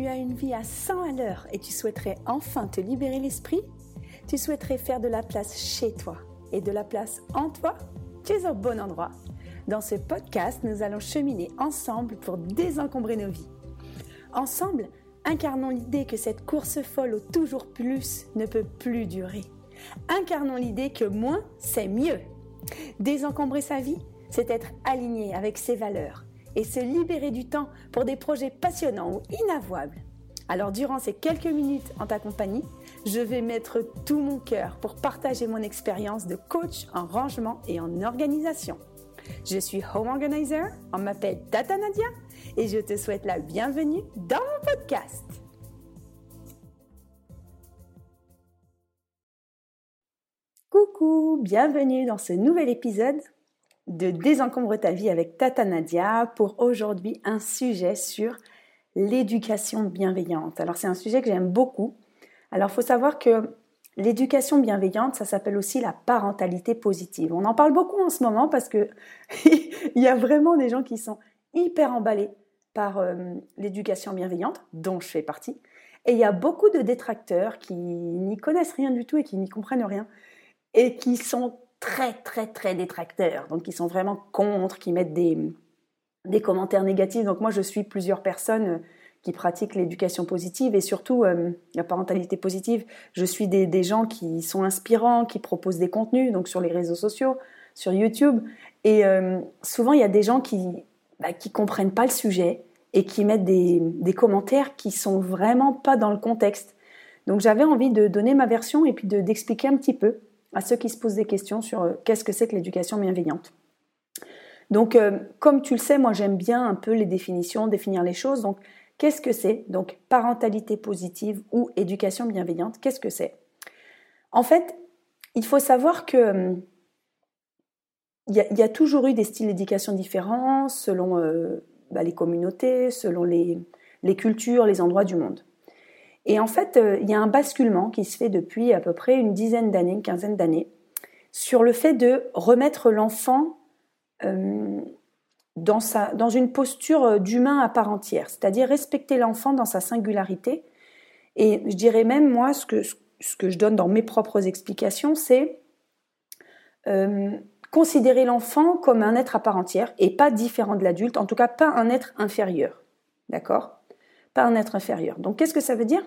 Tu as une vie à 100 à l'heure et tu souhaiterais enfin te libérer l'esprit Tu souhaiterais faire de la place chez toi et de la place en toi Tu es au bon endroit. Dans ce podcast, nous allons cheminer ensemble pour désencombrer nos vies. Ensemble, incarnons l'idée que cette course folle au toujours plus ne peut plus durer. Incarnons l'idée que moins, c'est mieux. Désencombrer sa vie, c'est être aligné avec ses valeurs et se libérer du temps pour des projets passionnants ou inavouables. Alors durant ces quelques minutes en ta compagnie, je vais mettre tout mon cœur pour partager mon expérience de coach en rangement et en organisation. Je suis Home Organizer, on m'appelle Tata Nadia et je te souhaite la bienvenue dans mon podcast. Coucou, bienvenue dans ce nouvel épisode de Désencombre ta vie avec Tata Nadia pour aujourd'hui un sujet sur l'éducation bienveillante. Alors c'est un sujet que j'aime beaucoup. Alors faut savoir que l'éducation bienveillante, ça s'appelle aussi la parentalité positive. On en parle beaucoup en ce moment parce que il y a vraiment des gens qui sont hyper emballés par euh, l'éducation bienveillante, dont je fais partie. Et il y a beaucoup de détracteurs qui n'y connaissent rien du tout et qui n'y comprennent rien et qui sont très, très, très détracteurs, donc qui sont vraiment contre, qui mettent des, des commentaires négatifs. Donc moi, je suis plusieurs personnes euh, qui pratiquent l'éducation positive et surtout euh, la parentalité positive. Je suis des, des, gens qui sont inspirants, qui proposent des contenus, donc sur les réseaux sociaux, sur YouTube. Et euh, souvent, il y a des gens qui bah, comprennent pas le sujet et qui mettent des, des commentaires qui sont vraiment pas dans le contexte. Donc j'avais envie de donner ma version et puis d'expliquer un petit peu à ceux qui se posent des questions sur euh, qu'est-ce que c'est que l'éducation bienveillante. Donc, euh, comme tu le sais, moi j'aime bien un peu les définitions, définir les choses. Donc, qu'est-ce que c'est? Donc, parentalité positive ou éducation bienveillante, qu'est-ce que c'est? En fait, il faut savoir que euh, il y, a toujours eu des styles d'éducation différents selon bah, les communautés, selon les, les cultures, les endroits du monde. Et en fait, euh, il y a un basculement qui se fait depuis à peu près une dizaine d'années, une quinzaine d'années, sur le fait de remettre l'enfant euh, dans, sa, dans une posture euh, d'humain à part entière, c'est-à-dire respecter l'enfant dans sa singularité. Et je dirais même, moi, ce que, ce que je donne dans mes propres explications, c'est considérer l'enfant comme un être à part entière et pas différent de l'adulte, en tout cas pas un être inférieur. D'accord? Pas un être inférieur. Donc qu'est-ce que ça veut dire?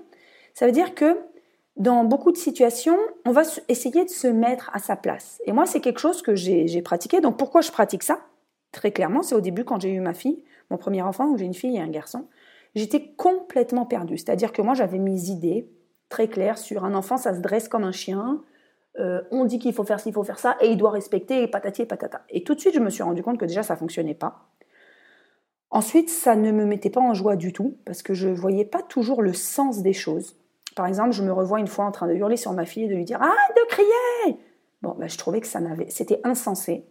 Ça veut dire que dans beaucoup de situations, on va essayer de se mettre à sa place. Et moi, c'est quelque chose que j'ai pratiqué. Donc pourquoi je pratique ça? Très clairement, c'est au début quand j'ai eu ma fille, mon premier enfant, où j'ai une fille et un garçon. J'étais complètement perdue. C'est-à-dire que moi, j'avais mes idées très claires sur un enfant, ça se dresse comme un chien. Euh, on dit qu'il faut faire ci, il faut faire ça, et il doit respecter, et patati et patata. Et tout de suite, je me suis rendu compte que déjà, ça fonctionnait pas. Ensuite, ça ne me mettait pas en joie du tout parce que je voyais pas toujours le sens des choses. Par exemple, je me revois une fois en train de hurler sur ma fille et de lui dire Arrête de crier Bon, bah, je trouvais que ça n'avait, c'était insensé.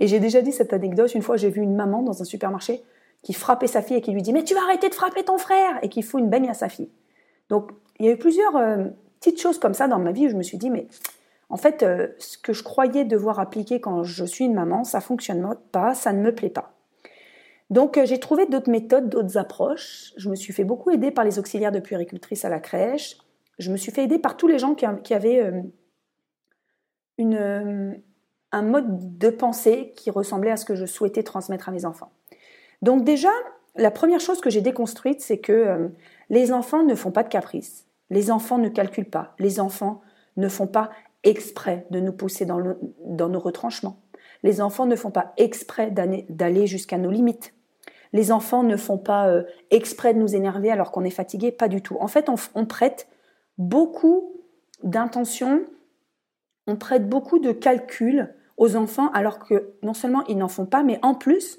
Et j'ai déjà dit cette anecdote. Une fois, j'ai vu une maman dans un supermarché qui frappait sa fille et qui lui dit Mais tu vas arrêter de frapper ton frère Et qui fout une baigne à sa fille. Donc, il y a eu plusieurs euh, petites choses comme ça dans ma vie où je me suis dit Mais en fait, euh, ce que je croyais devoir appliquer quand je suis une maman, ça fonctionne pas, ça ne me plaît pas. Donc euh, j'ai trouvé d'autres méthodes, d'autres approches. Je me suis fait beaucoup aider par les auxiliaires de puéricultrice à la crèche. Je me suis fait aider par tous les gens qui, avaient euh, euh, un mode de pensée qui ressemblait à ce que je souhaitais transmettre à mes enfants. Donc déjà, la première chose que j'ai déconstruite, c'est que les enfants ne font pas de caprices. Les enfants ne calculent pas. Les enfants ne font pas exprès de nous pousser dans nos retranchements. Les enfants ne font pas exprès d'aller jusqu'à nos limites. Les enfants ne font pas euh, exprès de nous énerver alors qu'on est fatigué, pas du tout. En fait, on, prête beaucoup d'intention, on prête beaucoup de calculs aux enfants alors que non seulement ils n'en font pas, mais en plus,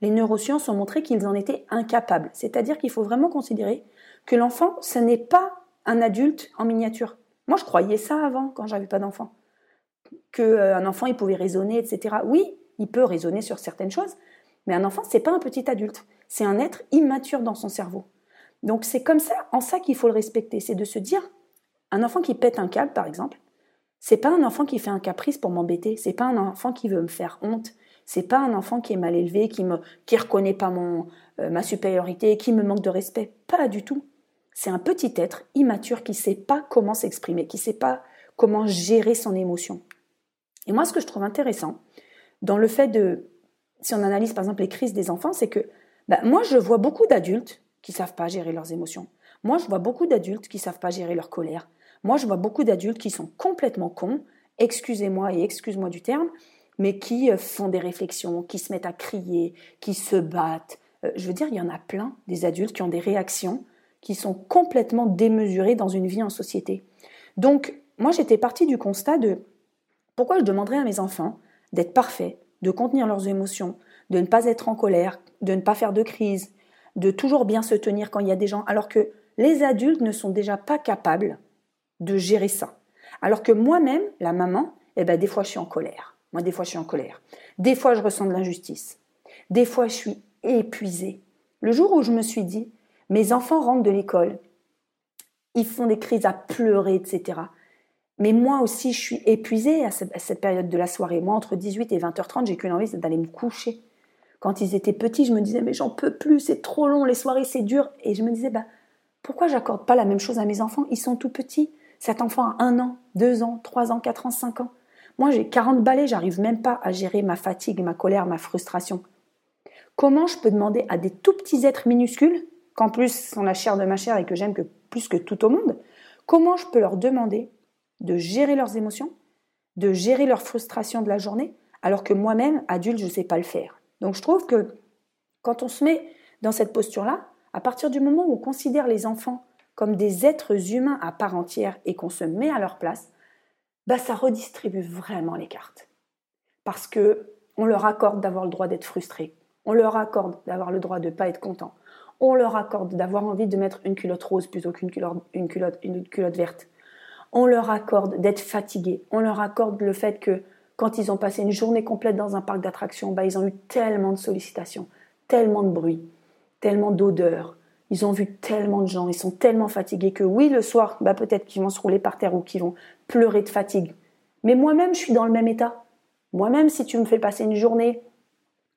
les neurosciences ont montré qu'ils en étaient incapables. C'est-à-dire qu'il faut vraiment considérer que l'enfant, ce n'est pas un adulte en miniature. Moi, je croyais ça avant, quand j'avais pas d'enfant. Qu'un euh, enfant, il pouvait raisonner, etc. Oui, il peut raisonner sur certaines choses, mais un enfant, c'est pas un petit adulte, c'est un être immature dans son cerveau. Donc c'est comme ça, en ça qu'il faut le respecter, c'est de se dire, un enfant qui pète un câble, par exemple, c'est pas un enfant qui fait un caprice pour m'embêter, c'est pas un enfant qui veut me faire honte, C'est pas un enfant qui est mal élevé, qui me qui reconnaît pas mon euh, ma supériorité, qui me manque de respect, pas du tout. C'est un petit être immature qui sait pas comment s'exprimer, qui sait pas comment gérer son émotion. Et moi ce que je trouve intéressant dans le fait de si on analyse par exemple les crises des enfants, c'est que bah, moi je vois beaucoup d'adultes qui savent pas gérer leurs émotions. Moi je vois beaucoup d'adultes qui savent pas gérer leur colère. Moi je vois beaucoup d'adultes qui sont complètement cons, excusez-moi et excuse-moi du terme, mais qui euh, font des réflexions, qui se mettent à crier, qui se battent. Euh, je veux dire, il y en a plein des adultes qui ont des réactions qui sont complètement démesurées dans une vie en société. Donc, moi, j'étais partie du constat de pourquoi je demanderais à mes enfants d'être parfaits, de contenir leurs émotions, de ne pas être en colère, de ne pas faire de crise, de toujours bien se tenir quand il y a des gens, alors que les adultes ne sont déjà pas capables de gérer ça. Alors que moi-même, la maman, eh ben, des fois je suis en colère. Moi, des fois, je suis en colère. Des fois, je ressens de l'injustice. Des fois, je suis épuisée. Le jour où je me suis dit, mes enfants rentrent de l'école, ils font des crises à pleurer, etc. Mais moi aussi, je suis épuisée à cette, période de la soirée. Moi, entre 18 et 20h30, j'ai qu'une envie, d'aller me coucher. Quand ils étaient petits, je me disais, mais j'en peux plus, c'est trop long, les soirées, c'est dur. Et je me disais, bah, pourquoi j'accorde pas la même chose à mes enfants? Ils sont tout petits. Cet enfant a un an, deux ans, trois ans, quatre ans, cinq ans. Moi, j'ai 40 balais, j'arrive même pas à gérer ma fatigue, ma colère, ma frustration. Comment je peux demander à des tout petits êtres minuscules, qu'en plus sont la chair de ma chair et que j'aime plus que tout au monde, comment je peux leur demander de gérer leurs émotions, de gérer leur frustration de la journée, alors que moi-même, adulte, je ne sais pas le faire. Donc je trouve que quand on se met dans cette posture-là, à partir du moment où on considère les enfants comme des êtres humains à part entière et qu'on se met à leur place, bah, ça redistribue vraiment les cartes. Parce que on leur accorde d'avoir le droit d'être frustré, on leur accorde d'avoir le droit de ne pas être content, on leur accorde d'avoir envie de mettre une culotte rose plutôt qu'une culotte, une culotte, une culotte verte. On leur accorde d'être fatigué, on leur accorde le fait que quand ils ont passé une journée complète dans un parc d'attractions, bah, ils ont eu tellement de sollicitations, tellement de bruit, tellement d'odeurs, ils ont vu tellement de gens, ils sont tellement fatigués que oui, le soir, bah peut-être qu'ils vont se rouler par terre ou qu'ils vont pleurer de fatigue. Mais moi-même, je suis dans le même état. Moi-même, si tu me fais passer une journée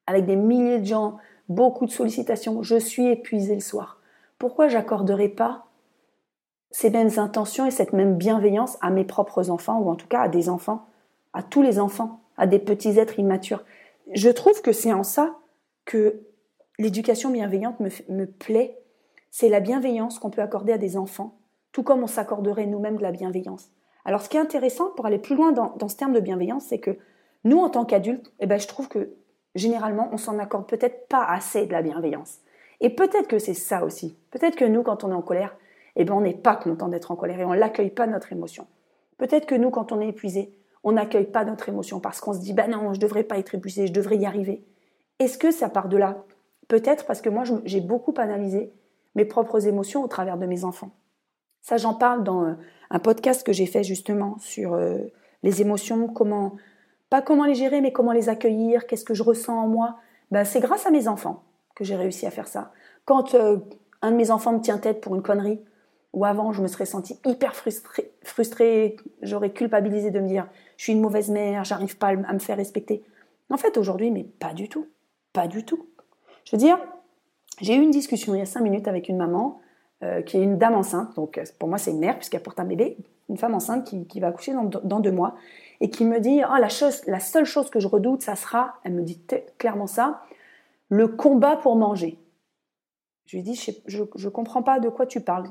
avec des milliers de gens, beaucoup de sollicitations, je suis épuisée le soir. Pourquoi j'accorderai pas ces mêmes intentions et cette même bienveillance à mes propres enfants, ou en tout cas à des enfants, à tous les enfants, à des petits êtres immatures Je trouve que c'est en ça que l'éducation bienveillante me, me plaît c'est la bienveillance qu'on peut accorder à des enfants, tout comme on s'accorderait nous-mêmes de la bienveillance. Alors ce qui est intéressant pour aller plus loin dans, ce terme de bienveillance, c'est que nous, en tant qu'adultes, eh ben, je trouve que généralement, on s'en accorde peut-être pas assez de la bienveillance. Et peut-être que c'est ça aussi. Peut-être que nous, quand on est en colère, eh ben, on n'est pas content d'être en colère et on n'accueille pas notre émotion. Peut-être que nous, quand on est épuisé, on n'accueille pas notre émotion parce qu'on se dit, bah non, je devrais pas être épuisé, je devrais y arriver. Est-ce que ça part de là? Peut-être parce que moi, j'ai beaucoup analysé mes propres émotions au travers de mes enfants. Ça, j'en parle dans euh, un podcast que j'ai fait justement sur euh, les émotions, comment, pas comment les gérer, mais comment les accueillir, qu'est-ce que je ressens en moi. Ben, c'est grâce à mes enfants que j'ai réussi à faire ça. Quand euh, un de mes enfants me tient tête pour une connerie, ou avant je me serais sentie hyper frustrée, j'aurais culpabilisé de me dire je suis une mauvaise mère, j'arrive pas à me faire respecter. En fait, aujourd'hui, mais pas du tout. Pas du tout. Je veux dire, j'ai eu une discussion il y a cinq minutes avec une maman euh, qui est une dame enceinte. Donc euh, pour moi, c'est une mère puisqu'elle porte un bébé, une femme enceinte qui, va accoucher dans, deux mois et qui me dit oh, la, chose, la seule chose que je redoute, ça sera, elle me dit clairement ça, le combat pour manger. Je lui dis je ne comprends pas de quoi tu parles.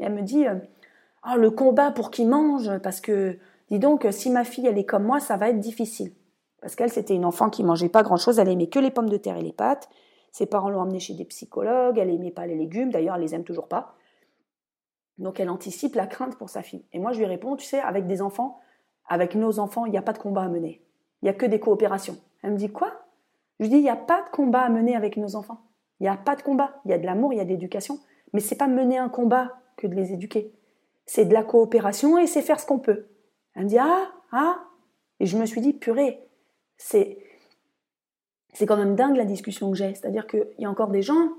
Elle me dit oh, le combat pour qu'il mange parce que dis donc si ma fille elle est comme moi, ça va être difficile. Parce qu'elle c'était une enfant qui mangeait pas grand chose, elle aimait que les pommes de terre et les pâtes. Ses parents l'ont emmenée chez des psychologues, elle n'aimait pas les légumes, d'ailleurs elle les aime toujours pas. Donc elle anticipe la crainte pour sa fille. Et moi je lui réponds, tu sais, avec des enfants, avec nos enfants, il n'y a pas de combat à mener. Il n'y a que des coopérations. Elle me dit quoi? Je lui dis, il n'y a pas de combat à mener avec nos enfants. Il n'y a pas de combat. Il y a de l'amour, il y a de l'éducation. Mais c'est pas mener un combat que de les éduquer. C'est de la coopération et c'est faire ce qu'on peut. Elle me dit, ah, ah. Et je me suis dit, purée, c'est c'est quand même dingue la discussion que j'ai. C'est-à-dire qu'il y a encore des gens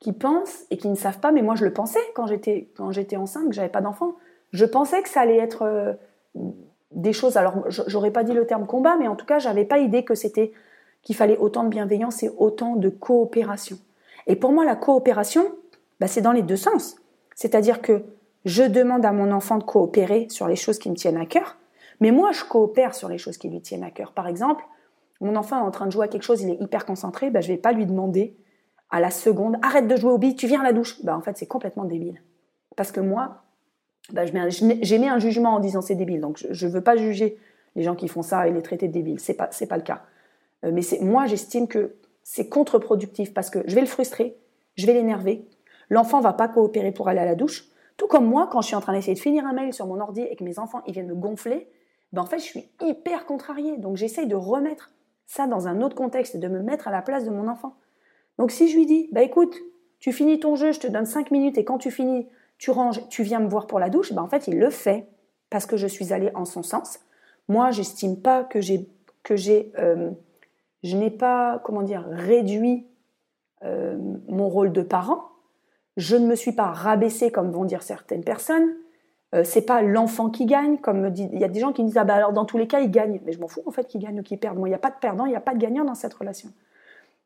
qui pensent et qui ne savent pas, mais moi je le pensais quand j'étais enceinte, que j'avais pas d'enfant. Je pensais que ça allait être euh, des choses. Alors, j'aurais pas dit le terme combat, mais en tout cas, j'avais pas idée que c'était qu'il fallait autant de bienveillance et autant de coopération. Et pour moi, la coopération, bah, c'est dans les deux sens. C'est-à-dire que je demande à mon enfant de coopérer sur les choses qui me tiennent à cœur, mais moi, je coopère sur les choses qui lui tiennent à cœur. Par exemple, mon enfant est en train de jouer à quelque chose, il est hyper concentré, bah, je vais pas lui demander à la seconde, arrête de jouer au billes, tu viens à la douche. Bah, en fait, c'est complètement débile. Parce que moi, bah, j'ai mis un jugement en disant c'est débile. Donc, je ne veux pas juger les gens qui font ça et les traiter de débiles. C'est pas, c'est pas le cas. Euh, mais moi, j'estime que c'est contre-productif parce que je vais le frustrer, je vais l'énerver. L'enfant va pas coopérer pour aller à la douche. Tout comme moi, quand je suis en train d'essayer de finir un mail sur mon ordi et que mes enfants ils viennent me gonfler, ben en fait, je suis hyper contrariée. Donc, j'essaye de remettre ça dans un autre contexte de me mettre à la place de mon enfant. Donc, si je lui dis, bah écoute, tu finis ton jeu, je te donne 5 minutes et quand tu finis, tu ranges, tu viens me voir pour la douche, ben en fait, il le fait parce que je suis allée en son sens. Moi, j'estime pas que j'ai que j'ai euh, je n'ai pas comment dire réduit euh, mon rôle de parent. Je ne me suis pas rabaissée comme vont dire certaines personnes. Euh, c'est pas l'enfant qui gagne, comme il y a des gens qui disent ah bah alors dans tous les cas il gagne, mais je m'en fous en fait qu'il gagne ou qu'il perde. Il n'y a pas de perdant, il n'y a pas de gagnant dans cette relation.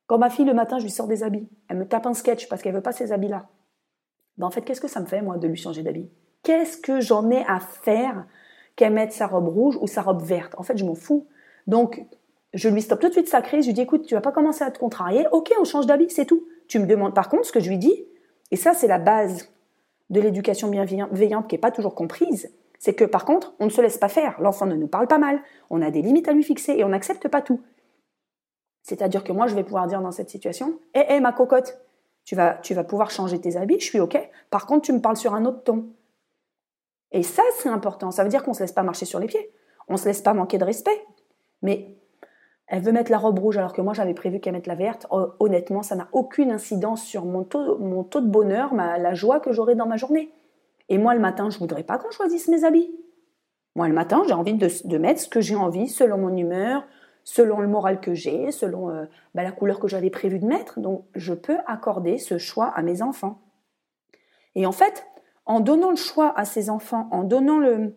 Quand ma fille le matin je lui sors des habits, elle me tape un sketch parce qu'elle veut pas ces habits là. Ben, en fait, qu'est-ce que ça me fait, moi, de lui changer d'habit? Qu'est-ce que j'en ai à faire qu'elle mette sa robe rouge ou sa robe verte? En fait, je m'en fous. Donc, je lui stoppe tout de suite sa crise. Je lui dis, écoute, tu vas pas commencer à te contrarier. Ok, on change d'habit, c'est tout. Tu me demandes, par contre, ce que je lui dis, et ça, c'est la base de l'éducation bienveillante qui n'est pas toujours comprise, c'est que par contre, on ne se laisse pas faire. L'enfant ne nous parle pas mal, on a des limites à lui fixer et on n'accepte pas tout. C'est-à-dire que moi, je vais pouvoir dire dans cette situation, hé, hé, ma cocotte, tu vas, tu vas pouvoir changer tes habits, je suis OK. Par contre, tu me parles sur un autre ton. Et ça, c'est important. Ça veut dire qu'on ne se laisse pas marcher sur les pieds. On ne se laisse pas manquer de respect. Mais elle veut mettre la robe rouge alors que moi j'avais prévu qu'elle mette la verte. Honnêtement, ça n'a aucune incidence sur mon taux, de bonheur, la joie que j'aurai dans ma journée. Et moi le matin, je voudrais pas qu'on choisisse mes habits. Moi le matin, j'ai envie de, mettre ce que j'ai envie selon mon humeur, selon le moral que j'ai, selon euh, bah, la couleur que j'avais prévu de mettre. Donc, je peux accorder ce choix à mes enfants. Et en fait, en donnant le choix à ces enfants, en donnant le,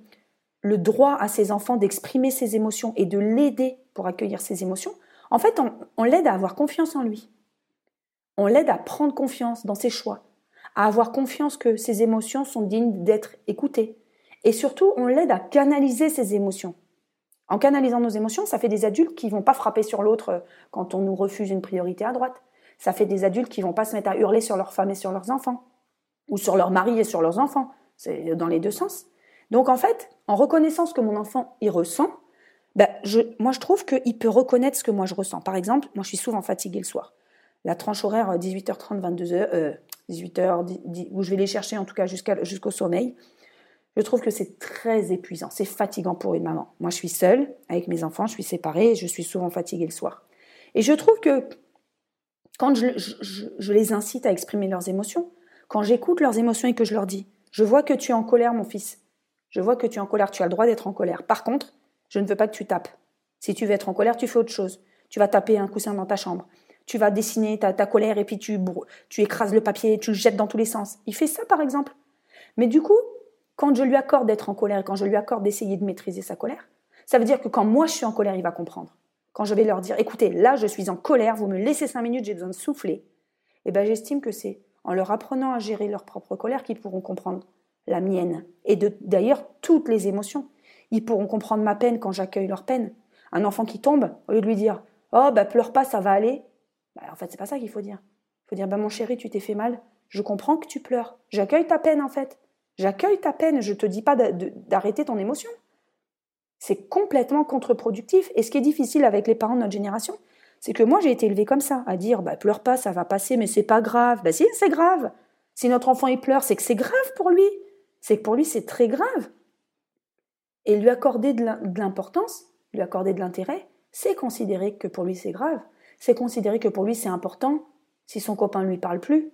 le droit à ces enfants d'exprimer ses émotions et de l'aider pour accueillir ses émotions, en fait, on, l'aide à avoir confiance en lui. On l'aide à prendre confiance dans ses choix, à avoir confiance que ses émotions sont dignes d'être écoutées. Et surtout, on l'aide à canaliser ses émotions. En canalisant nos émotions, ça fait des adultes qui vont pas frapper sur l'autre euh, quand on nous refuse une priorité à droite. Ça fait des adultes qui vont pas se mettre à hurler sur leurs femmes et sur leurs enfants, ou sur leurs maris et sur leurs enfants. C'est dans les deux sens. Donc en fait, en reconnaissant ce que mon enfant y ressent, je, moi je trouve qu'il peut reconnaître ce que moi je ressens. Par exemple, moi je suis souvent fatiguée le soir. La tranche horaire 18h30, 22h, 18h, où je vais les chercher en tout cas jusqu'au sommeil, je trouve que c'est très épuisant, c'est fatigant pour une maman. Moi, je suis seule avec mes enfants, je suis séparée je suis souvent fatiguée le soir. Et je trouve que quand je les incite à exprimer leurs émotions, quand j'écoute leurs émotions et que je leur dis, je vois que tu es en colère, mon fils, je vois que tu es en colère, tu as le droit d'être en colère. Par contre, je ne veux pas que tu tapes. Si tu veux être en colère, tu fais autre chose. Tu vas taper un coussin dans ta chambre. Tu vas dessiner ta, ta colère et puis tu, tu écrases le papier, tu le jettes dans tous les sens. Il fait ça, par exemple. Mais du coup, quand je lui accorde d'être en colère, quand je lui accorde d'essayer de maîtriser sa colère, ça veut dire que quand moi je suis en colère, il va comprendre. Quand je vais leur dire, écoutez, là je suis en colère, vous me laissez cinq minutes, j'ai besoin de souffler, eh ben j'estime que c'est en leur apprenant à gérer leur propre colère qu'ils pourront comprendre la mienne et d'ailleurs toutes les émotions. Ils pourront comprendre ma peine quand j'accueille leur peine. Un enfant qui tombe, au lieu de lui dire, oh bah pleure pas, ça va aller, bah, en fait c'est pas ça qu'il faut dire. Il faut dire, bah mon chéri, tu t'es fait mal, je comprends que tu pleures, j'accueille ta peine en fait. J'accueille ta peine, je ne te dis pas d'arrêter ton émotion. C'est complètement contre-productif. Et ce qui est difficile avec les parents de notre génération, c'est que moi j'ai été élevée comme ça, à dire bah, pleure pas, ça va passer, mais c'est pas grave. Bah si, c'est grave. Si notre enfant il pleure, c'est que c'est grave pour lui. C'est que pour lui c'est très grave. Et lui accorder de l'importance, lui accorder de l'intérêt, c'est considérer que pour lui c'est grave. C'est considérer que pour lui c'est important. Si son copain ne lui parle plus,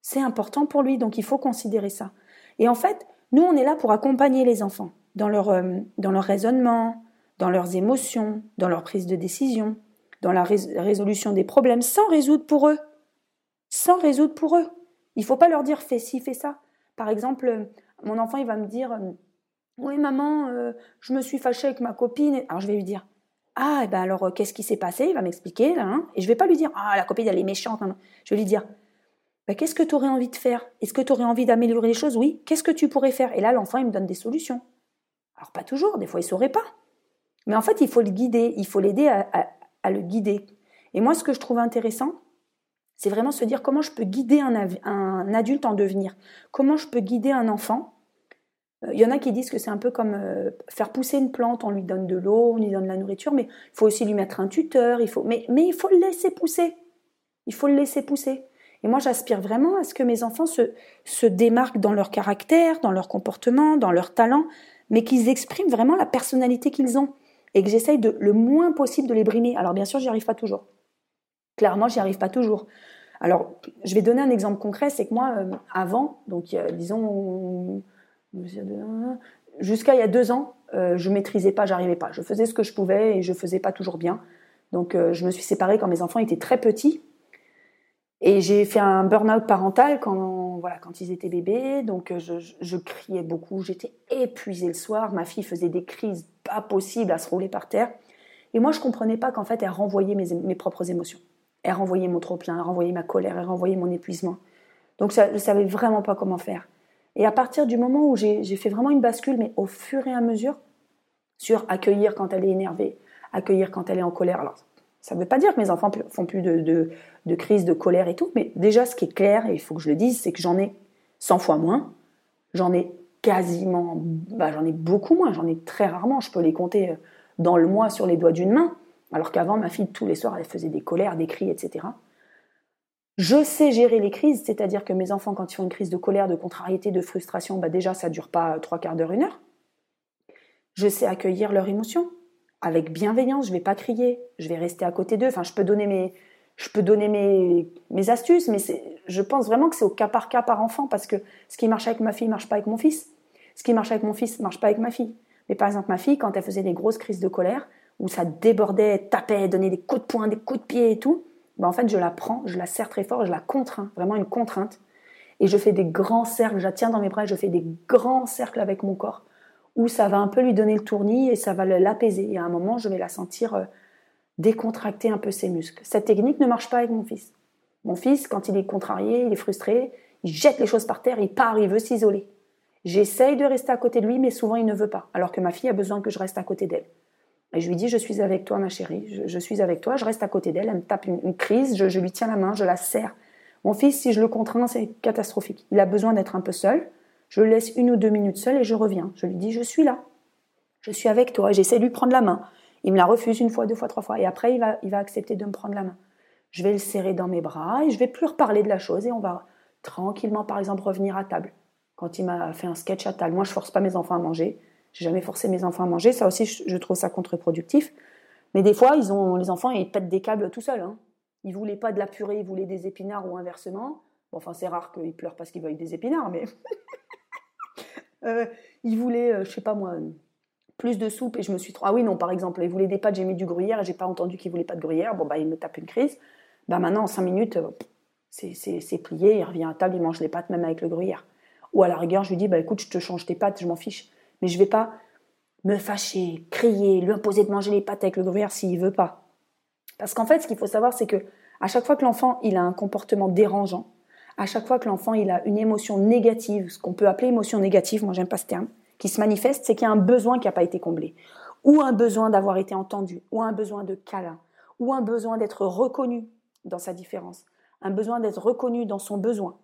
c'est important pour lui, donc il faut considérer ça. Et en fait, nous, on est là pour accompagner les enfants dans leur, euh, dans leur raisonnement, dans leurs émotions, dans leur prise de décision, dans la résolution des problèmes, sans résoudre pour eux. Sans résoudre pour eux. Il ne faut pas leur dire fais ci, fais ça. Par exemple, euh, mon enfant, il va me dire, euh, Oui, maman, euh, je me suis fâchée avec ma copine. Alors je vais lui dire Ah, eh ben alors, euh, qu'est-ce qui s'est passé? Il va m'expliquer. Hein et je vais pas lui dire Ah, la copine, elle est méchante. Je vais lui dire ben, Qu'est-ce que tu aurais envie de faire? Est-ce que tu aurais envie d'améliorer les choses? Oui. Qu'est-ce que tu pourrais faire? Et là, l'enfant, il me donne des solutions. Alors, pas toujours. Des fois, il ne saurait pas. Mais en fait, il faut le guider. Il faut l'aider à, le guider. Et moi, ce que je trouve intéressant, c'est vraiment se dire comment je peux guider un adulte en devenir. Comment je peux guider un enfant il y en a qui disent que c'est un peu comme euh, faire pousser une plante, on lui donne de l'eau, on lui donne de la nourriture, mais il faut aussi lui mettre un tuteur, mais, il faut le laisser pousser. Il faut le laisser pousser. Et moi, j'aspire vraiment à ce que mes enfants se, se démarquent dans leur caractère, dans leur comportement, dans leur talent, mais qu'ils expriment vraiment la personnalité qu'ils ont. Et que j'essaye de, le moins possible de les brimer. Alors, bien sûr, j'y arrive pas toujours. Clairement, j'y arrive pas toujours. Alors, je vais donner un exemple concret, c'est que moi, euh, avant, donc disons Jusqu'à il y a deux ans, euh, je maîtrisais pas, j'arrivais pas. Je faisais ce que je pouvais et je faisais pas toujours bien. Donc euh, je me suis séparée quand mes enfants étaient très petits. Et j'ai fait un burn-out parental quand, voilà, quand ils étaient bébés. Donc euh, je, criais beaucoup, j'étais épuisée le soir. Ma fille faisait des crises pas possibles à se rouler par terre. Et moi, je comprenais pas qu'en fait, elle renvoyait mes, mes, propres émotions. Elle renvoyait mon trop-plein, elle renvoyait ma colère, elle renvoyait mon épuisement. Donc je savais vraiment pas comment faire. Et à partir du moment où j'ai fait vraiment une bascule, mais au fur et à mesure, sur accueillir quand elle est énervée, accueillir quand elle est en colère. Alors, ça ne veut pas dire que mes enfants font plus de, de, de crise de colère et tout, mais déjà, ce qui est clair, et il faut que je le dise, c'est que j'en ai 100 fois moins. J'en ai quasiment, bah, j'en ai beaucoup moins, j'en ai très rarement. Je peux les compter euh, dans le mois sur les doigts d'une main. Alors qu'avant, ma fille, tous les soirs, elle faisait des colères, des cris, etc. Je sais gérer les crises, c'est-à-dire que mes enfants, quand ils font une crise de colère, de contrariété, de frustration, bah déjà, ça dure pas trois quarts d'heure, une heure. Je sais accueillir leurs émotions avec bienveillance. Je vais pas crier, je vais rester à côté d'eux. Enfin, je peux donner mes, je peux donner mes, mes astuces, mais je pense vraiment que c'est au cas par cas par enfant parce que ce qui marche avec ma fille marche pas avec mon fils. Ce qui marche avec mon fils marche pas avec ma fille. Mais par exemple, ma fille, quand elle faisait des grosses crises de colère, où ça débordait, tapait, donnait des coups de poing, des coups de pied et tout, bah, en fait, je la prends, je la serre très fort, je la contrains, vraiment une contrainte. Et je fais des grands cercles, je la tiens dans mes bras je fais des grands cercles avec mon corps, où ça va un peu lui donner le tournis et ça va l'apaiser. Et à un moment, je vais la sentir euh, décontracter un peu ses muscles. Cette technique ne marche pas avec mon fils. Mon fils, quand il est contrarié, il est frustré, il jette les choses par terre, il part, il veut s'isoler. J'essaye de rester à côté de lui, mais souvent il ne veut pas, alors que ma fille a besoin que je reste à côté d'elle. Et je lui dis, je suis avec toi, ma chérie, je, suis avec toi, je reste à côté d'elle, elle me tape une, crise, je, lui tiens la main, je la serre. Mon fils, si je le contrains, c'est catastrophique. Il a besoin d'être un peu seul. Je le laisse une ou deux minutes seul et je reviens. Je lui dis, je suis là. Je suis avec toi. J'essaie de lui prendre la main. Il me la refuse une fois, deux fois, trois fois. Et après, il va, il va accepter de me prendre la main. Je vais le serrer dans mes bras et je vais plus reparler de la chose et on va tranquillement, par exemple, revenir à table. Quand il m'a fait un sketch à table, moi, je force pas mes enfants à manger. J'ai jamais forcé mes enfants à manger. Ça aussi, je trouve ça contre-productif. Mais des fois, ils ont, les enfants, ils pètent des câbles tout seuls. Hein. Ils voulaient pas de la purée, ils voulaient des épinards ou inversement. Bon, enfin, c'est rare qu'ils pleurent parce qu'ils veulent des épinards, mais euh, ils voulaient, euh, je sais pas moi, plus de soupe et je me suis. Ah oui, non, par exemple, ils voulaient des pâtes, j'ai mis du gruyère et j'ai pas entendu qu'ils voulaient pas de gruyère. Bon, bah, ils me tapent une crise. Bah, maintenant, en cinq minutes, euh, c'est plié, il revient à table, il mange les pâtes même avec le gruyère. Ou à la rigueur, je lui dis, bah écoute, je te change tes pâtes, je m'en fiche mais je vais pas me fâcher, crier, lui imposer de manger les pâtes avec le gruyère s'il veut pas. Parce qu'en fait, ce qu'il faut savoir, c'est que à chaque fois que l'enfant il a un comportement dérangeant, à chaque fois que l'enfant il a une émotion négative, ce qu'on peut appeler émotion négative, moi j'aime pas ce terme, qui se manifeste, c'est qu'il y a un besoin qui n'a pas été comblé, ou un besoin d'avoir été entendu, ou un besoin de câlin, ou un besoin d'être reconnu dans sa différence, un besoin d'être reconnu dans son besoin.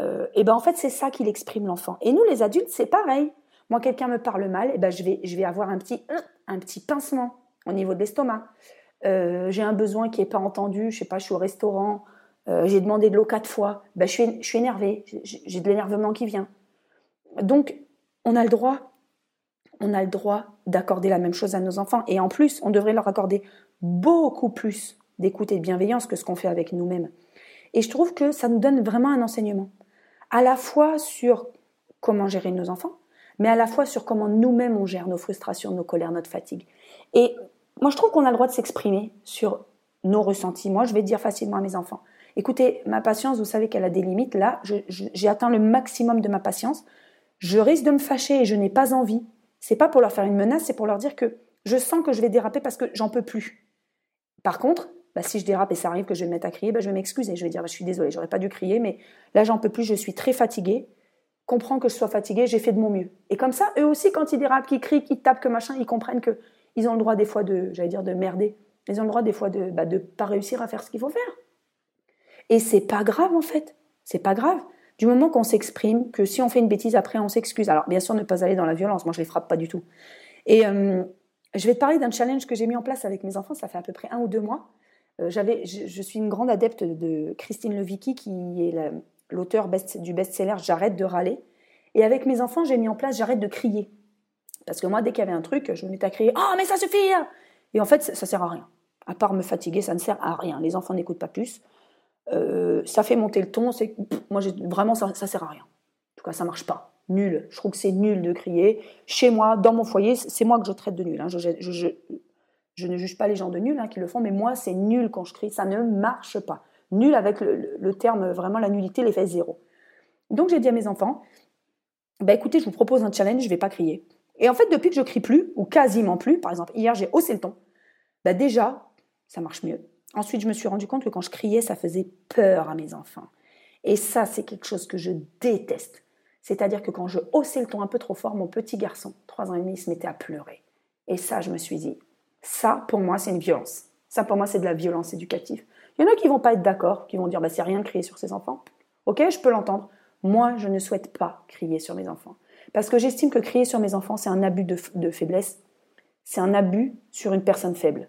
Euh, et ben en fait c'est ça qu'il exprime l'enfant. Et nous les adultes c'est pareil. Moi, quelqu'un me parle mal, et eh ben, je, vais, je vais avoir un petit, euh, un petit pincement au niveau de l'estomac. Euh, j'ai un besoin qui n'est pas entendu, je sais pas, je suis au restaurant, euh, j'ai demandé de l'eau quatre fois, ben, je, suis, je suis énervée, j'ai de l'énervement qui vient. Donc, on a le droit, on a le droit d'accorder la même chose à nos enfants. Et en plus, on devrait leur accorder beaucoup plus d'écoute et de bienveillance que ce qu'on fait avec nous-mêmes. Et je trouve que ça nous donne vraiment un enseignement, à la fois sur comment gérer nos enfants, mais à la fois sur comment nous-mêmes on gère nos frustrations, nos colères, notre fatigue. Et moi, je trouve qu'on a le droit de s'exprimer sur nos ressentis. Moi, je vais dire facilement à mes enfants, écoutez, ma patience, vous savez qu'elle a des limites. Là, j'ai atteint le maximum de ma patience. Je risque de me fâcher et je n'ai pas envie. C'est pas pour leur faire une menace, c'est pour leur dire que je sens que je vais déraper parce que j'en peux plus. Par contre, bah, si je dérape et ça arrive que je vais me mettre à crier, bah, je vais m'excuser. Je vais dire bah, je suis désolée, j'aurais pas dû crier, mais là j'en peux plus, je suis très fatiguée. Comprends que je sois fatiguée, j'ai fait de mon mieux. Et comme ça, eux aussi, quand ils dérapent, qu'ils crient, qu'ils tapent, que machin, ils comprennent que ils ont le droit des fois de, j'allais dire, de merder. Ils ont le droit des fois de bah, pas réussir à faire ce qu'il faut faire. Et c'est pas grave en fait. C'est pas grave. Du moment qu'on s'exprime, que si on fait une bêtise après, on s'excuse. Alors bien sûr, ne pas aller dans la violence. Moi, je les frappe pas du tout. Et euh, je vais te parler d'un challenge que j'ai mis en place avec mes enfants. Ça fait à peu près un ou deux mois. Euh, je, suis une grande adepte de Christine Levicki, qui est l'auteur du best-seller J'arrête de râler. Et avec mes enfants, j'ai mis en place J'arrête de crier. Parce que moi, dès qu'il y avait un truc, je me mettais à crier Oh, mais ça suffit Et en fait, ça, ça sert à rien. À part me fatiguer, ça ne sert à rien. Les enfants n'écoutent pas plus. Euh, ça fait monter le ton. C'est moi, vraiment, ça, ça sert à rien. En tout cas, ça marche pas. Nul. Je trouve que c'est nul de crier. Chez moi, dans mon foyer, c'est moi que je traite de nul. Hein. Je, ne juge pas les gens de nul hein, qui le font, mais moi, c'est nul quand je crie. Ça ne marche pas. Nul avec le, terme, vraiment, la nullité, l'effet zéro. Donc, j'ai dit à mes enfants, bah, écoutez, je vous propose un challenge, je vais pas crier. Et en fait, depuis que je crie plus, ou quasiment plus, par exemple, hier j'ai haussé le ton, bah déjà, ça marche mieux. Ensuite, je me suis rendu compte que quand je criais, ça faisait peur à mes enfants. Et ça, c'est quelque chose que je déteste. C'est-à-dire que quand je haussais le ton un peu trop fort, mon petit garçon, trois ans et demi, se mettait à pleurer. Et ça, je me suis dit, ça, pour moi, c'est une violence. Ça, pour moi, c'est de la violence éducative. Il y en a qui vont pas être d'accord, qui vont dire, bah, c'est rien de crier sur ses enfants. Ok, je peux l'entendre. Moi, je ne souhaite pas crier sur mes enfants. Parce que j'estime que crier sur mes enfants, c'est un abus de, faiblesse, c'est un abus sur une personne faible.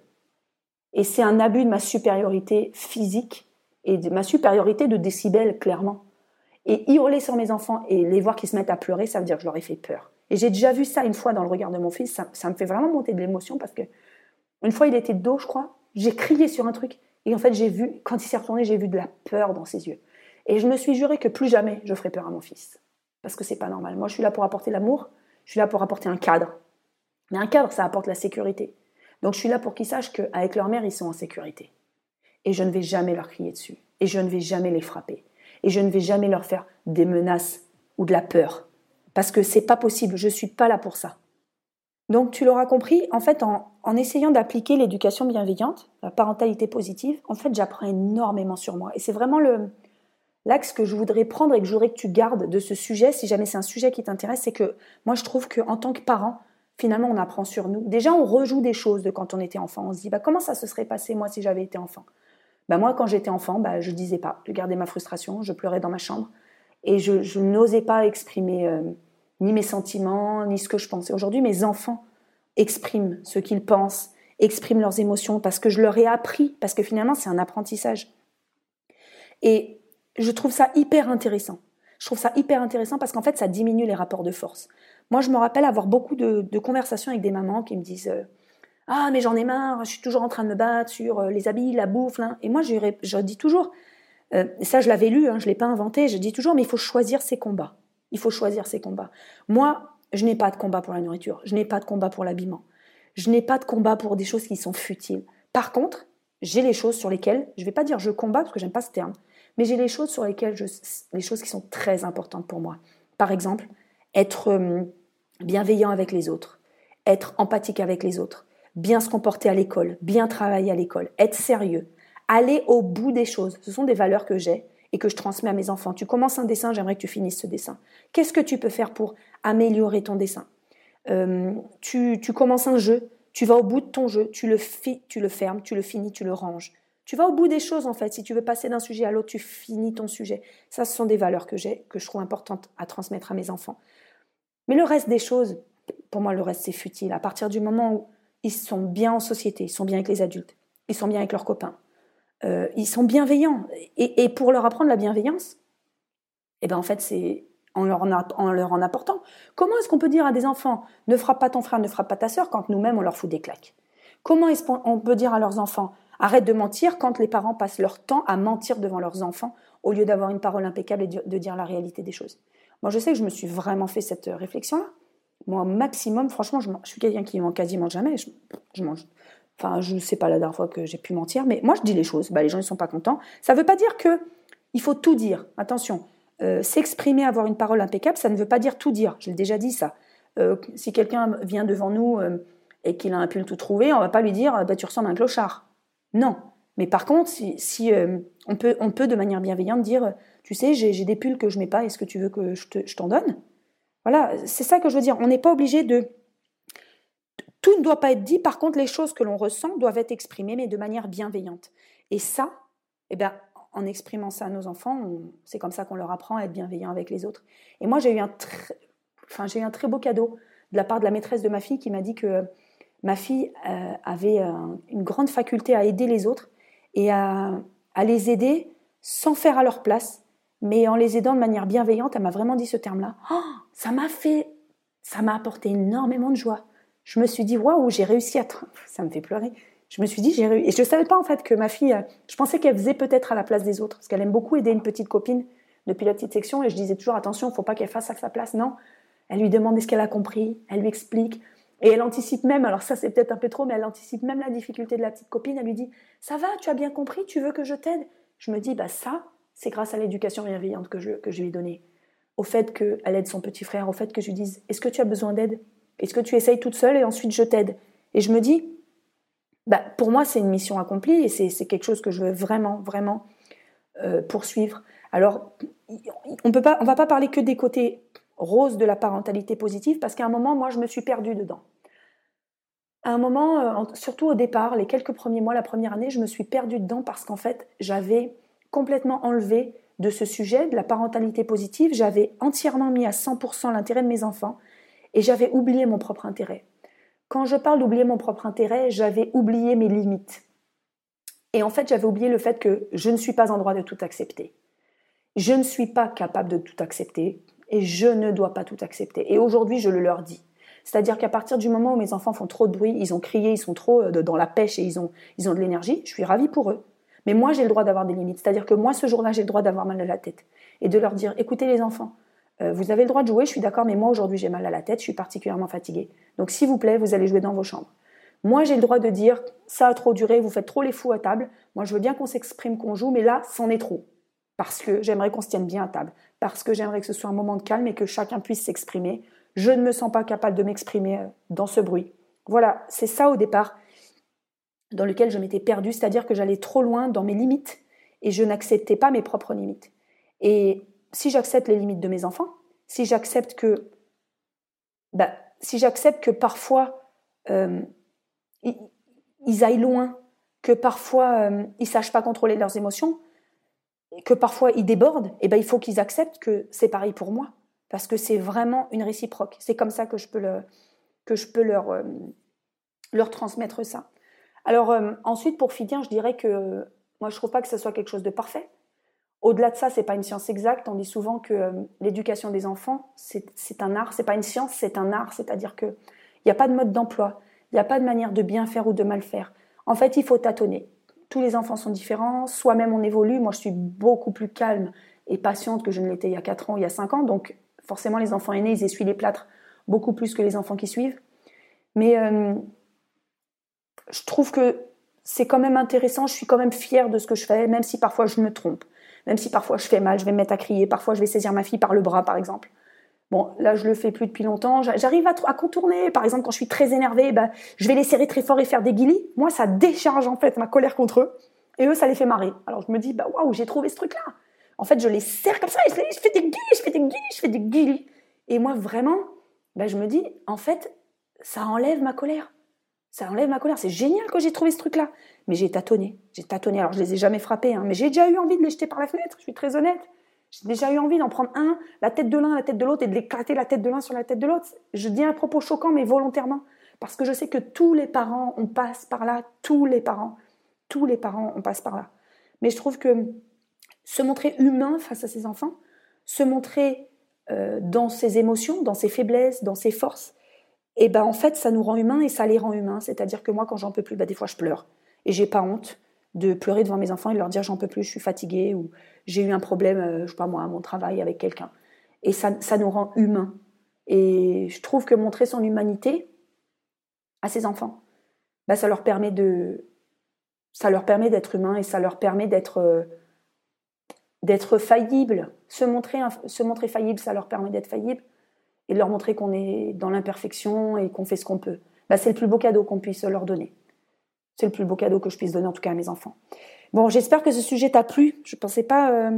Et c'est un abus de ma supériorité physique et de ma supériorité de décibels, clairement. Et hurler sur mes enfants et les voir qui se mettent à pleurer, ça veut dire que je leur ai fait peur. Et j'ai déjà vu ça une fois dans le regard de mon fils, ça, me fait vraiment monter de l'émotion parce que une fois il était dos, je crois, j'ai crié sur un truc et en fait j'ai vu, quand il s'est retourné, j'ai vu de la peur dans ses yeux. Et je me suis juré que plus jamais je ferai peur à mon fils parce que c'est pas normal. Moi, je suis là pour apporter l'amour, je suis là pour apporter un cadre. Mais un cadre, ça apporte la sécurité. Donc, je suis là pour qu'ils sachent qu'avec leur mère, ils sont en sécurité. Et je ne vais jamais leur crier dessus. Et je ne vais jamais les frapper. Et je ne vais jamais leur faire des menaces ou de la peur. Parce que c'est pas possible. Je suis pas là pour ça. Donc, tu l'auras compris, en fait, en, essayant d'appliquer l'éducation bienveillante, la parentalité positive, en fait, j'apprends énormément sur moi. Et c'est vraiment L'axe que je voudrais prendre et que je que tu gardes de ce sujet, si jamais c'est un sujet qui t'intéresse, c'est que moi je trouve qu'en tant que parent, finalement on apprend sur nous. Déjà on rejoue des choses de quand on était enfant. On se dit bah, comment ça se serait passé moi si j'avais été enfant? Bah, Moi quand j'étais enfant, bah, je disais pas, je gardais ma frustration, je pleurais dans ma chambre et je, n'osais pas exprimer euh, ni mes sentiments, ni ce que je pensais. Aujourd'hui mes enfants expriment ce qu'ils pensent, expriment leurs émotions parce que je leur ai appris, parce que finalement c'est un apprentissage. Et je trouve ça hyper intéressant. Je trouve ça hyper intéressant parce qu'en fait, ça diminue les rapports de force. Moi, je me rappelle avoir beaucoup de, conversations avec des mamans qui me disent euh, Ah, mais j'en ai marre, je suis toujours en train de me battre sur euh, les habits, la bouffe. Et moi, je, je, dis toujours, euh, ça je l'avais lu, hein, je ne l'ai pas inventé, je dis toujours, mais il faut choisir ses combats. Il faut choisir ses combats. Moi, je n'ai pas de combat pour la nourriture, je n'ai pas de combat pour l'habillement, je n'ai pas de combat pour des choses qui sont futiles. Par contre, j'ai les choses sur lesquelles, je ne vais pas dire je combats parce que j'aime pas ce terme, mais j'ai les choses sur lesquelles les choses qui sont très importantes pour moi. Par exemple, être euh, bienveillant avec les autres, être empathique avec les autres, bien se comporter à l'école, bien travailler à l'école, être sérieux, aller au bout des choses. Ce sont des valeurs que j'ai et que je transmets à mes enfants. Tu commences un dessin, j'aimerais que tu finisses ce dessin. Qu'est-ce que tu peux faire pour améliorer ton dessin euh, tu, tu, commences un jeu, tu vas au bout de ton jeu, tu le, tu le fermes, tu le finis, tu le ranges. Tu vas au bout des choses en fait. Si tu veux passer d'un sujet à l'autre, tu finis ton sujet. Ça, ce sont des valeurs que j'ai, que je trouve importantes à transmettre à mes enfants. Mais le reste des choses, pour moi, le reste c'est futile. À partir du moment où ils sont bien en société, ils sont bien avec les adultes, ils sont bien avec leurs copains, euh, ils sont bienveillants. Et, pour leur apprendre la bienveillance, eh ben en fait c'est en leur en, apportant. Comment est-ce qu'on peut dire à des enfants ne frappe pas ton frère, ne frappe pas ta sœur quand nous-mêmes on leur fout des claques? Comment est-ce qu'on peut dire à leurs enfants Arrête de mentir quand les parents passent leur temps à mentir devant leurs enfants au lieu d'avoir une parole impeccable et de dire la réalité des choses? Moi, je sais que je me suis vraiment fait cette réflexion-là. Moi, maximum, franchement, je, suis quelqu'un qui ment quasiment jamais. Je, mange. Enfin, je ne sais pas la dernière fois que j'ai pu mentir, mais moi, je dis les choses. Bah, les gens ne sont pas contents. Ça ne veut pas dire que il faut tout dire. Attention, euh, s'exprimer, avoir une parole impeccable, ça ne veut pas dire tout dire. Je l'ai déjà dit ça. si quelqu'un vient devant nous et qu'il a un pull tout trouvé, on va pas lui dire bah, tu ressembles à un clochard. Non. Mais par contre, si, on, peut, on peut de manière bienveillante dire tu sais, j'ai des pulls que je mets pas, est-ce que tu veux que je t'en donne? Voilà, c'est ça que je veux dire. On n'est pas obligé de tout ne doit pas être dit, par contre, les choses que l'on ressent doivent être exprimées, mais de manière bienveillante. Et ça, eh bien, en exprimant ça à nos enfants, c'est comme ça qu'on leur apprend à être bienveillant avec les autres. Et moi, j'ai eu un, enfin, j'ai eu un très beau cadeau de la part de la maîtresse de ma fille qui m'a dit que ma fille euh, avait une grande faculté à aider les autres et à, les aider sans faire à leur place, mais en les aidant de manière bienveillante. Elle m'a vraiment dit ce terme-là. Oh, ça m'a fait, ça m'a apporté énormément de joie je me suis dit, waouh, j'ai réussi à... Ça me fait pleurer. Je me suis dit, j'ai réussi. Et je savais pas en fait que ma fille, je pensais qu'elle faisait peut-être à la place des autres, parce qu'elle aime beaucoup aider une petite copine depuis la petite section, et je disais toujours, attention, faut pas qu'elle fasse à sa place. Non, elle lui demande ce qu'elle a compris, elle lui explique, et elle anticipe même, alors ça c'est peut-être un peu trop, mais elle anticipe même la difficulté de la petite copine, elle lui dit, ça va, tu as bien compris, tu veux que je t'aide? Je me dis, bah ça, c'est grâce à l'éducation bienveillante que je, que je lui ai donnée. Au fait qu'elle aide son petit frère, au fait que je lui dise, est-ce que tu as besoin d'aide? Est-ce que tu essayes toute seule et ensuite je t'aide? Et je me dis, bah, pour moi, c'est une mission accomplie et c'est quelque chose que je veux vraiment, vraiment euh, poursuivre. Alors, on ne va pas parler que des côtés roses de la parentalité positive parce qu'à un moment, moi, je me suis perdue dedans. À un moment, euh, surtout au départ, les quelques premiers mois, la première année, je me suis perdue dedans parce qu'en fait, j'avais complètement enlevé de ce sujet, de la parentalité positive, j'avais entièrement mis à 100% l'intérêt de mes enfants et j'avais oublié mon propre intérêt. Quand je parle d'oublier mon propre intérêt, j'avais oublié mes limites. Et en fait, j'avais oublié le fait que je ne suis pas en droit de tout accepter. Je ne suis pas capable de tout accepter et je ne dois pas tout accepter. Et aujourd'hui, je le leur dis. C'est-à-dire qu'à partir du moment où mes enfants font trop de bruit, ils ont crié, ils sont trop euh, dans la pêche et ils ont, ils ont de l'énergie, je suis ravie pour eux. Mais moi, j'ai le droit d'avoir des limites. C'est-à-dire que moi, ce jour-là, j'ai le droit d'avoir mal à la tête. Et de leur dire, écoutez les enfants, euh, vous avez le droit de jouer, je suis d'accord, mais moi aujourd'hui j'ai mal à la tête, je suis particulièrement fatiguée. Donc s'il vous plaît, vous allez jouer dans vos chambres. Moi j'ai le droit de dire, ça a trop duré, vous faites trop les fous à table. Moi je veux bien qu'on s'exprime, qu'on joue, mais là, c'en est trop. Parce que j'aimerais qu'on se tienne bien à table. Parce que j'aimerais que ce soit un moment de calme et que chacun puisse s'exprimer. Je ne me sens pas capable de m'exprimer euh, dans ce bruit. Voilà, c'est ça au départ dans lequel je m'étais perdue, c'est-à-dire que j'allais trop loin dans mes limites et je n'acceptais pas mes propres limites. Et si j'accepte les limites de mes enfants, si j'accepte que, bah, si j'accepte que parfois euh, ils, aillent loin, que parfois euh, ils sachent pas contrôler leurs émotions, que parfois ils débordent, et eh ben il faut qu'ils acceptent que c'est pareil pour moi, parce que c'est vraiment une réciproque. C'est comme ça que je peux le, que je peux leur euh, leur transmettre ça. Alors ensuite pour Fidien, je dirais que moi je trouve pas que ce soit quelque chose de parfait. Au-delà de ça, c'est pas une science exacte. On dit souvent que euh, l'éducation des enfants, c'est un art. C'est pas une science, c'est un art. C'est-à-dire qu'il n'y a pas de mode d'emploi, il n'y a pas de manière de bien faire ou de mal faire. En fait, il faut tâtonner. Tous les enfants sont différents. Soi-même, on évolue. Moi, je suis beaucoup plus calme et patiente que je ne l'étais il y a 4 ans, il y a 5 ans. Donc, forcément, les enfants aînés, ils essuient les plâtres beaucoup plus que les enfants qui suivent. Mais euh, je trouve que c'est quand même intéressant. Je suis quand même fière de ce que je fais, même si parfois je me trompe. Même si parfois je fais mal, je vais me mettre à crier, parfois je vais saisir ma fille par le bras, par exemple. Bon, là, je le fais plus depuis longtemps. J'arrive à, contourner. Par exemple, quand je suis très énervée, bah, je vais les serrer très fort et faire des guillis. Moi, ça décharge en fait ma colère contre eux. Et eux, ça les fait marrer. Alors je me dis, bah waouh, j'ai trouvé ce truc-là. En fait, je les serre comme ça et je, fais des guillis, je fais des guillis, je fais des guillis. Et moi, vraiment, bah, je me dis, en fait, ça enlève ma colère. Ça enlève ma colère. C'est génial que j'ai trouvé ce truc-là. Mais j'ai tâtonné. J'ai tâtonné. Alors, je les ai jamais frappés, hein, mais j'ai déjà eu envie de les jeter par la fenêtre. Je suis très honnête. J'ai déjà eu envie d'en prendre un, la tête de l'un, la tête de l'autre, et de l'éclater la tête de l'un sur la tête de l'autre. Je dis un propos choquant, mais volontairement. Parce que je sais que tous les parents, on passe par là. Tous les parents. Tous les parents, on passe par là. Mais je trouve que se montrer humain face à ses enfants, se montrer euh, dans ses émotions, dans ses faiblesses, dans ses forces, et eh ben en fait, ça nous rend humains et ça les rend humains. C'est-à-dire que moi, quand j'en peux plus, bah, des fois, je pleure. Et j'ai pas honte de pleurer devant mes enfants et de leur dire j'en peux plus, je suis fatiguée ou j'ai eu un problème, euh, je sais pas moi, à mon travail avec quelqu'un. Et ça, ça nous rend humains. Et je trouve que montrer son humanité à ses enfants, bah, ça leur permet de, ça leur permet d'être humains et ça leur permet d'être euh, d'être faillible. Se montrer, se montrer faillible, ça leur permet d'être faillible. et de leur montrer qu'on est dans l'imperfection et qu'on fait ce qu'on peut. Bah, c'est le plus beau cadeau qu'on puisse leur donner. C'est le plus beau cadeau que je puisse donner en tout cas à mes enfants. Bon, j'espère que ce sujet t'a plu. Je ne pensais pas euh,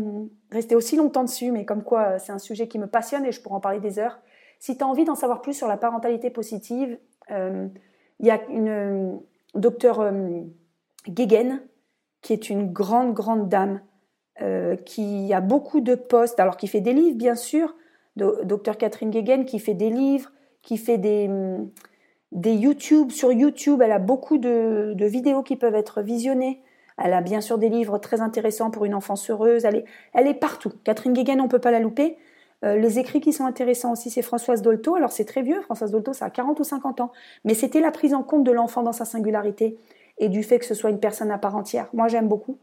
rester aussi longtemps dessus, mais comme quoi euh, c'est un sujet qui me passionne et je pourrais en parler des heures. Si tu as envie d'en savoir plus sur la parentalité positive, euh, il y a une docteur Gegen, qui est une grande, grande dame, qui a beaucoup de postes, alors qui fait des livres, bien sûr, docteur Catherine Gegen, qui fait des livres, qui fait des, des YouTube. Sur YouTube, elle a beaucoup de, vidéos qui peuvent être visionnées. Elle a bien sûr des livres très intéressants pour une enfance heureuse. Elle est, partout. Catherine Guéguen, on ne peut pas la louper. Euh, les écrits qui sont intéressants aussi, c'est Françoise Dolto. Alors c'est très vieux, Françoise Dolto, ça a 40 ou 50 ans. Mais c'était la prise en compte de l'enfant dans sa singularité et du fait que ce soit une personne à part entière. Moi, j'aime beaucoup.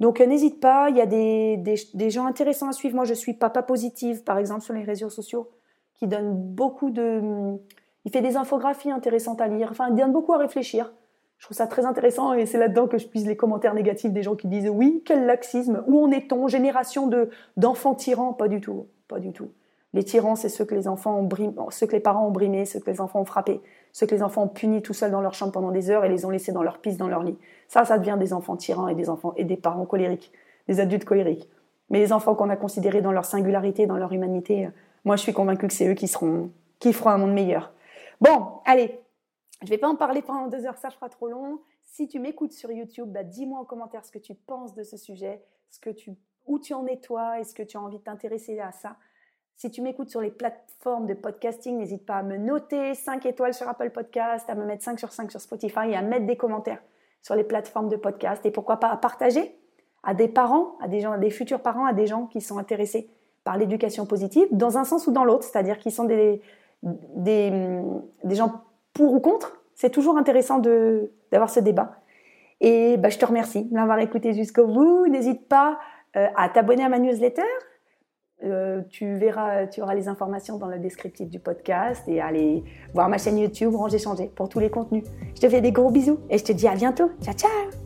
Donc euh, n'hésite pas, il y a des, des, gens intéressants à suivre. Moi, je suis Papa Positive, par exemple, sur les réseaux sociaux, qui donne beaucoup de... Il fait des infographies intéressantes à lire. Enfin, il donne beaucoup à réfléchir. Je trouve ça très intéressant et c'est là-dedans que je puise les commentaires négatifs des gens qui disent oui, quel laxisme, où en est-on, génération de d'enfants tyrans, pas du tout, pas du tout. Les tyrans, c'est ceux que les enfants ont brimé, ceux que les parents ont brimés, ceux que les enfants ont frappés, ceux que les enfants ont punis tout seuls dans leur chambre pendant des heures et les ont laissés dans leur piste, dans leur lit. Ça, ça devient des enfants tyrans et des enfants et des parents colériques, des adultes colériques. Mais les enfants qu'on a considérés dans leur singularité, dans leur humanité, moi, je suis convaincue que c'est eux qui seront, qui feront un monde meilleur. Bon, allez, je ne vais pas en parler pendant deux heures, ça fera trop long. Si tu m'écoutes sur YouTube, bah, dis-moi en commentaire ce que tu penses de ce sujet, où tu en es toi, est-ce que tu as envie de t'intéresser à ça. Si tu m'écoutes sur les plateformes de podcasting, n'hésite pas à me noter 5 étoiles sur Apple Podcast, à me mettre 5 sur 5 sur Spotify et à mettre des commentaires sur les plateformes de podcast. Et pourquoi pas à partager à des parents, à des gens, à des futurs parents, à des gens qui sont intéressés par l'éducation positive, dans un sens ou dans l'autre, c'est-à-dire qui sont des, des, des gens pour ou contre, c'est toujours intéressant d'avoir ce débat. Et bah, je te remercie de m'avoir écouté jusqu'au bout. N'hésite pas euh, à t'abonner à ma newsletter. Euh, tu verras, tu auras les informations dans le descriptif du podcast et aller voir ma chaîne YouTube Ranger Changer pour tous les contenus. Je te fais des gros bisous et je te dis à bientôt. Ciao ciao